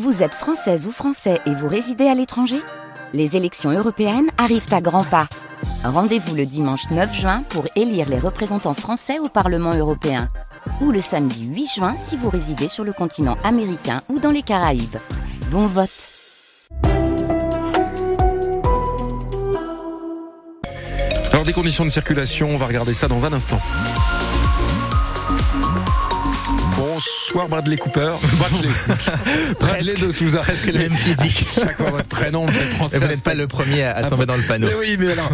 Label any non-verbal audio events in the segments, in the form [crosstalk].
Vous êtes française ou français et vous résidez à l'étranger? Les élections européennes arrivent à grands pas. Rendez-vous le dimanche 9 juin pour élire les représentants français au Parlement européen. Ou le samedi 8 juin si vous résidez sur le continent américain ou dans les Caraïbes. Bon vote Alors des conditions de circulation, on va regarder ça dans un instant. Bonsoir Bradley Cooper. [laughs] Bradley. [laughs] Bradley de Souza. Presque le même [laughs] physique. Chaque fois votre prénom, vous êtes français. Et vous n'êtes pas le premier à, tomber dans le panneau. Mais oui, mais alors.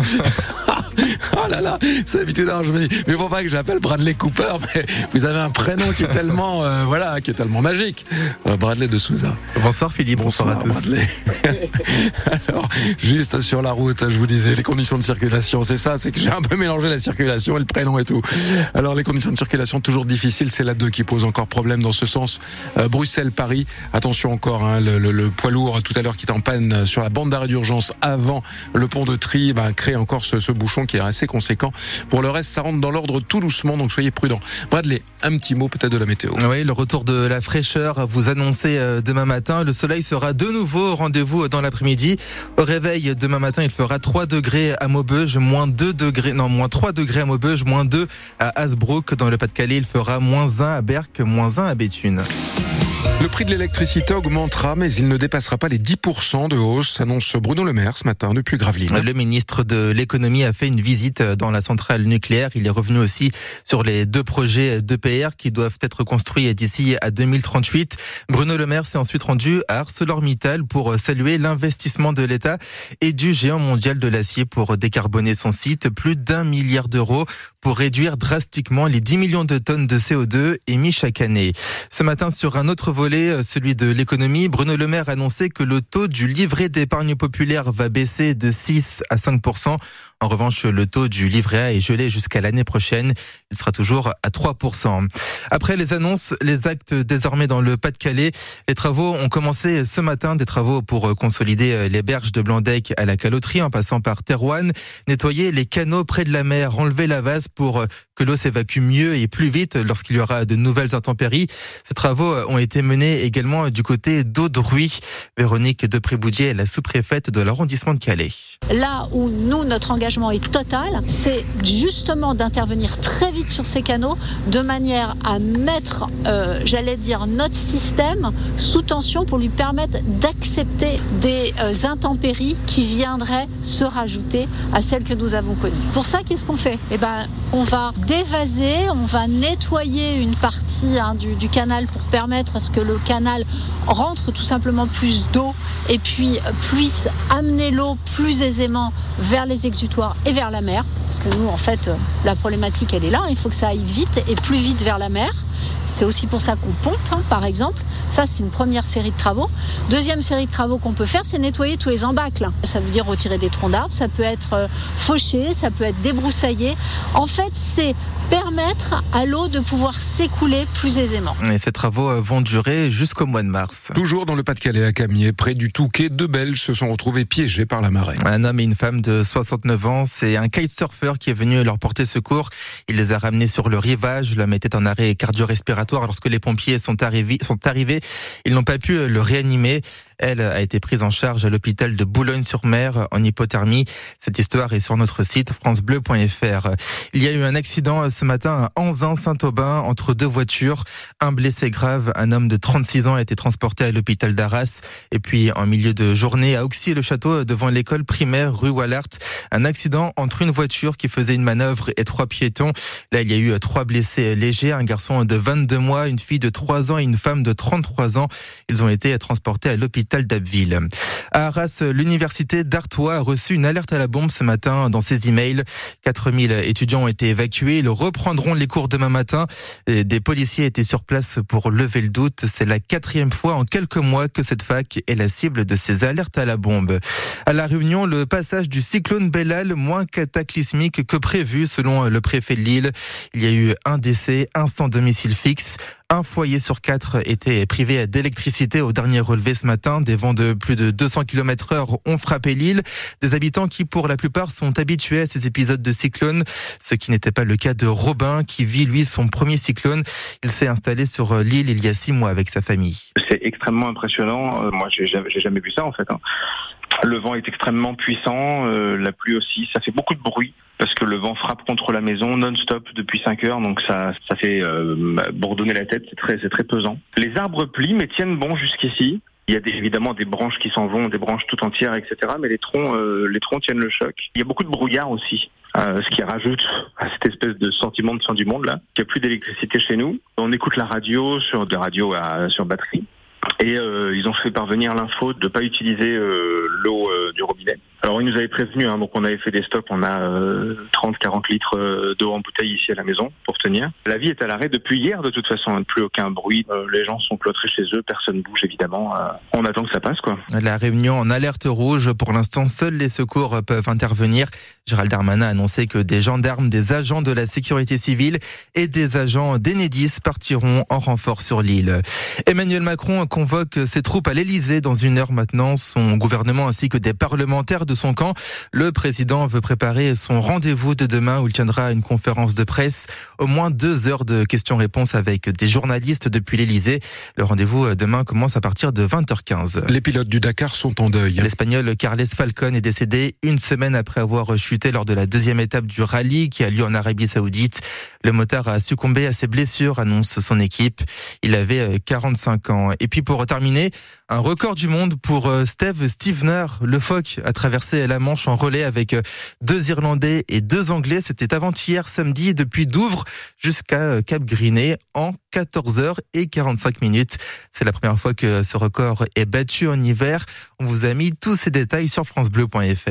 Oh là là, c'est habitué. Je me dis, mais faut pas que j'appelle Bradley Cooper, mais vous avez un prénom qui est tellement, euh, voilà, qui est tellement magique. Euh, Bradley de Souza. Bonsoir Philippe, bonsoir, à tous. Bradley. [laughs] alors, juste sur la route, je vous disais, les conditions de circulation, c'est ça, c'est que j'ai un peu mélangé la circulation et le prénom et tout. Alors, les conditions de circulation toujours difficiles, c'est la 2 qui pose encore problème dans ce sens. Euh, Bruxelles-Paris, attention encore, hein, le, le, le, poids lourd tout à l'heure qui est en panne sur la bande d'arrêt d'urgence avant le pont de Tri, ben, crée encore ce, ce bouchon qui est assez conséquent. Pour le reste, ça rentre dans l'ordre tout doucement, donc soyez prudents. Bradley, un petit mot peut-être de la météo. Oui, le retour de la fraîcheur, vous annoncez euh, demain matin. Le soleil sera de nouveau au rendez-vous dans l'après-midi. Au réveil, demain matin, il fera 3 degrés à Maubeuge, moins 2 degrés, non, moins 3 degrés à Maubeuge, moins 2 à Hasbrook. Dans le Pas-de-Calais, il fera moins 1 à Berck, moins 1 à Béthune. Le prix de l'électricité augmentera, mais il ne dépassera pas les 10% de hausse, annonce Bruno Le Maire ce matin depuis Gravelines. Le ministre de l'économie a fait une visite dans la centrale nucléaire. Il est revenu aussi sur les deux projets d'EPR qui doivent être construits d'ici à 2038. Bruno Le Maire s'est ensuite rendu à ArcelorMittal pour saluer l'investissement de l'État et du géant mondial de l'acier pour décarboner son site. Plus d'un milliard d'euros pour réduire drastiquement les 10 millions de tonnes de CO2 émis chaque année. Ce matin, sur un autre volet, celui de l'économie, Bruno Le Maire a annoncé que le taux du livret d'épargne populaire va baisser de 6 à 5 en revanche, le taux du livret A est gelé jusqu'à l'année prochaine. Il sera toujours à 3%. Après les annonces, les actes désormais dans le Pas-de-Calais, les travaux ont commencé ce matin, des travaux pour consolider les berges de Blandec à la caloterie en passant par Terouane, nettoyer les canaux près de la mer, enlever la vase pour que l'eau s'évacue mieux et plus vite lorsqu'il y aura de nouvelles intempéries. Ces travaux ont été menés également du côté d'Audruy. Véronique Depréboudier est la sous-préfète de l'arrondissement de Calais. Là où nous, notre engagement est total, c'est justement d'intervenir très vite sur ces canaux de manière à mettre, euh, j'allais dire, notre système sous tension pour lui permettre d'accepter des euh, intempéries qui viendraient se rajouter à celles que nous avons connues. Pour ça, qu'est-ce qu'on fait? Eh ben, on va dévaser, on va nettoyer une partie hein, du, du canal pour permettre à ce que le canal rentre tout simplement plus d'eau et puis puisse amener l'eau plus aisément vers les exutoires et vers la mer. Parce que nous, en fait, la problématique, elle est là. Il faut que ça aille vite et plus vite vers la mer. C'est aussi pour ça qu'on pompe, hein, par exemple. Ça, c'est une première série de travaux. Deuxième série de travaux qu'on peut faire, c'est nettoyer tous les embâcles. Ça veut dire retirer des troncs d'arbres, ça peut être fauché, ça peut être débroussaillé. En fait, c'est permettre à l'eau de pouvoir s'écouler plus aisément. Et ces travaux vont durer jusqu'au mois de mars. Toujours dans le Pas-de-Calais à Camier, près du Touquet, deux Belges se sont retrouvés piégés par la marée. Un homme et une femme de 69 ans, c'est un kitesurfer qui est venu leur porter secours. Il les a ramenés sur le rivage. L'homme était en arrêt cardio-respiratoire lorsque les pompiers sont arrivés. Sont arrivés. Ils n'ont pas pu le réanimer. Elle a été prise en charge à l'hôpital de Boulogne-sur-Mer en hypothermie. Cette histoire est sur notre site francebleu.fr. Il y a eu un accident ce matin à Anzin-Saint-Aubin entre deux voitures. Un blessé grave, un homme de 36 ans a été transporté à l'hôpital d'Arras. Et puis en milieu de journée à Auxy-le-Château devant l'école primaire rue Wallart, un accident entre une voiture qui faisait une manœuvre et trois piétons. Là, il y a eu trois blessés légers, un garçon de 22 mois, une fille de 3 ans et une femme de 33 ans. Ils ont été transportés à l'hôpital d'Abbeville. À Arras, l'université d'Artois a reçu une alerte à la bombe ce matin dans ses emails. 4000 étudiants ont été évacués. Ils reprendront les cours demain matin. Des policiers étaient sur place pour lever le doute. C'est la quatrième fois en quelques mois que cette fac est la cible de ces alertes à la bombe. À la Réunion, le passage du cyclone Bellal moins cataclysmique que prévu selon le préfet de Lille. Il y a eu un décès, un sans domicile fixe. Un foyer sur quatre était privé d'électricité au dernier relevé ce matin. Des vents de plus de 200 km heure ont frappé l'île. Des habitants qui, pour la plupart, sont habitués à ces épisodes de cyclone. Ce qui n'était pas le cas de Robin, qui vit, lui, son premier cyclone. Il s'est installé sur l'île il y a six mois avec sa famille. C'est extrêmement impressionnant. Euh, moi, j'ai jamais vu ça, en fait. Le vent est extrêmement puissant, euh, la pluie aussi, ça fait beaucoup de bruit parce que le vent frappe contre la maison non-stop depuis 5 heures, donc ça, ça fait euh, bourdonner la tête, c'est très, très pesant. Les arbres plient mais tiennent bon jusqu'ici. Il y a des, évidemment des branches qui s'en vont, des branches tout entières, etc. Mais les troncs, euh, les troncs tiennent le choc. Il y a beaucoup de brouillard aussi. Ce qui rajoute à cette espèce de sentiment de fin du monde là, qu'il n'y a plus d'électricité chez nous. On écoute la radio sur des radios à, sur batterie et euh, ils ont fait parvenir l'info de ne pas utiliser euh, l'eau euh, du robinet. Alors ils nous avaient prévenu, hein, donc on avait fait des stocks, on a 30-40 litres d'eau en bouteille ici à la maison pour tenir. La vie est à l'arrêt depuis hier de toute façon, hein, plus aucun bruit, les gens sont cloîtrés chez eux, personne bouge évidemment. on attend que ça passe quoi. La réunion en alerte rouge, pour l'instant seuls les secours peuvent intervenir. Gérald Darmanin a annoncé que des gendarmes, des agents de la sécurité civile et des agents d'Enedis partiront en renfort sur l'île. Emmanuel Macron convoque ses troupes à l'Elysée dans une heure maintenant, son gouvernement ainsi que des parlementaires de son camp. Le président veut préparer son rendez-vous de demain où il tiendra une conférence de presse. Au moins deux heures de questions-réponses avec des journalistes depuis l'Elysée. Le rendez-vous demain commence à partir de 20h15. Les pilotes du Dakar sont en deuil. L'Espagnol Carles Falcon est décédé une semaine après avoir chuté lors de la deuxième étape du rallye qui a lieu en Arabie Saoudite. Le motard a succombé à ses blessures, annonce son équipe. Il avait 45 ans. Et puis pour terminer, un record du monde pour euh, Steve Stevener. Le phoque a traversé la Manche en relais avec euh, deux Irlandais et deux Anglais. C'était avant-hier samedi depuis Douvres jusqu'à euh, Cap Griné en 14 h et 45 minutes. C'est la première fois que ce record est battu en hiver. On vous a mis tous ces détails sur francebleu.fr.